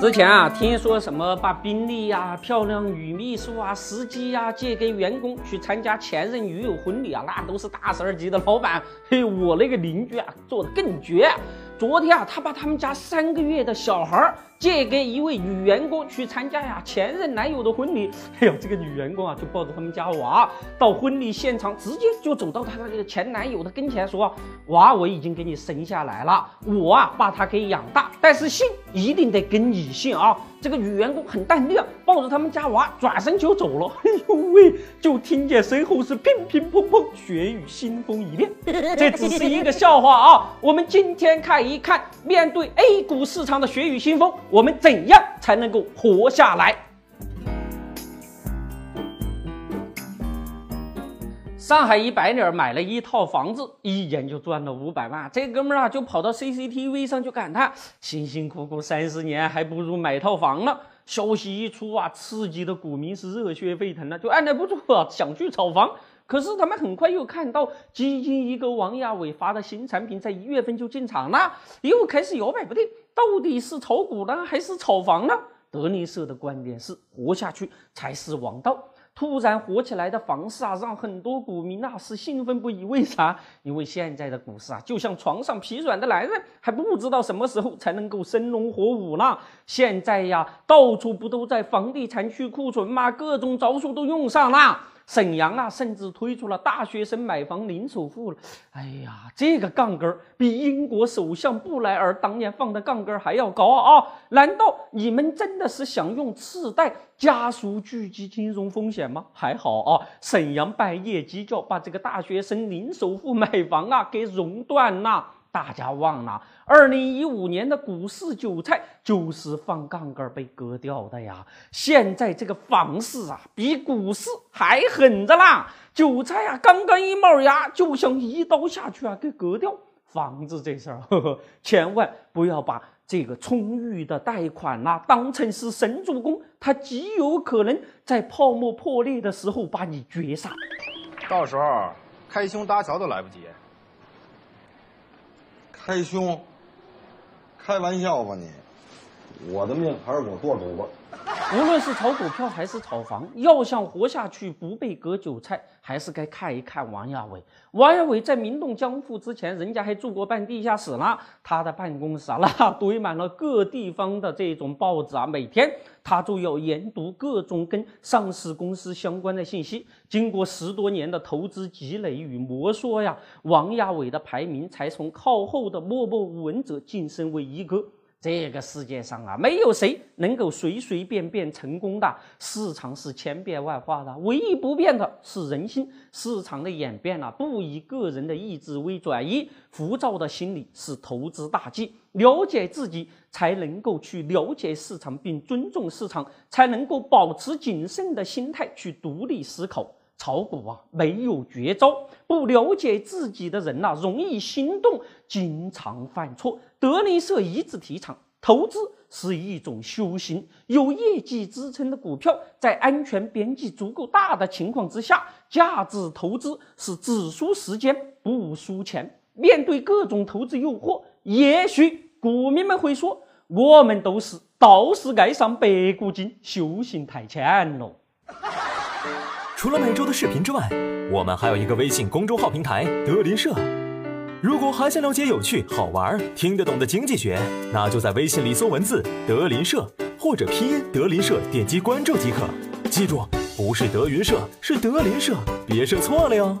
之前啊，听说什么把宾利呀、漂亮女秘书啊、司机呀借给员工去参加前任女友婚礼啊，那都是大十二级的老板。嘿，我那个邻居啊，做的更绝。昨天啊，他把他们家三个月的小孩儿借给一位女员工去参加呀前任男友的婚礼。哎呦，这个女员工啊，就抱着他们家娃到婚礼现场，直接就走到他那个前男友的跟前说：“娃，我已经给你生下来了，我啊把他给养大，但是姓一定得跟你姓啊。”这个女员工很淡定，抱着他们家娃转身就走了。哎呦喂，就听见身后是乒乒乓乓，血雨腥风一片。这只是一个笑话啊！我们今天看一看，面对 A 股市场的血雨腥风，我们怎样才能够活下来？上海一白领买了一套房子，一年就赚了五百万。这哥们儿啊，就跑到 CCTV 上就感叹：辛辛苦苦三十年，还不如买套房呢。消息一出啊，刺激的股民是热血沸腾了，就按捺不住啊，想去炒房。可是他们很快又看到基金一哥王亚伟发的新产品，在一月份就进场了，又开始摇摆不定，到底是炒股呢，还是炒房呢？德林社的观点是：活下去才是王道。突然火起来的房市啊，让很多股民啊是兴奋不已。为啥？因为现在的股市啊，就像床上疲软的男人，还不知道什么时候才能够生龙活虎呢。现在呀，到处不都在房地产去库存吗？各种招数都用上了。沈阳啊，甚至推出了大学生买房零首付了。哎呀，这个杠杆比英国首相布莱尔当年放的杠杆还要高啊！难道你们真的是想用次贷加速聚集金融风险吗？还好啊，沈阳半夜鸡叫，把这个大学生零首付买房啊给熔断了。大家忘了，二零一五年的股市韭菜就是放杠杆被割掉的呀。现在这个房市啊，比股市还狠着啦！韭菜啊，刚刚一冒芽，就想一刀下去啊，给割掉。房子这事儿，呵呵，千万不要把这个充裕的贷款呐当成是神助攻，它极有可能在泡沫破裂的时候把你绝杀。到时候开胸搭桥都来不及。开胸？开玩笑吧你！我的命还是我做主吧。无论是炒股票还是炒房，要想活下去不被割韭菜，还是该看一看王亚伟。王亚伟在名动江湖之前，人家还住过半地下室呢。他的办公室啊，那堆满了各地方的这种报纸啊，每天他都要研读各种跟上市公司相关的信息。经过十多年的投资积累与磨砺呀，王亚伟的排名才从靠后的默默无闻者晋升为一哥。这个世界上啊，没有谁能够随随便便成功的。市场是千变万化的，唯一不变的是人心。市场的演变啊，不以个人的意志为转移。浮躁的心理是投资大忌。了解自己，才能够去了解市场，并尊重市场，才能够保持谨慎的心态去独立思考。炒股啊，没有绝招。不了解自己的人呐，容易心动，经常犯错。德林社一直提倡，投资是一种修行。有业绩支撑的股票，在安全边际足够大的情况之下，价值投资是只输时间不输钱。面对各种投资诱惑，也许股民们会说：“我们都是道士爱上白骨精，修行太浅了。”除了每周的视频之外，我们还有一个微信公众号平台“德林社”。如果还想了解有趣、好玩、听得懂的经济学，那就在微信里搜文字“德林社”或者拼音“德林社”，点击关注即可。记住，不是德云社，是德林社，别设错了哟。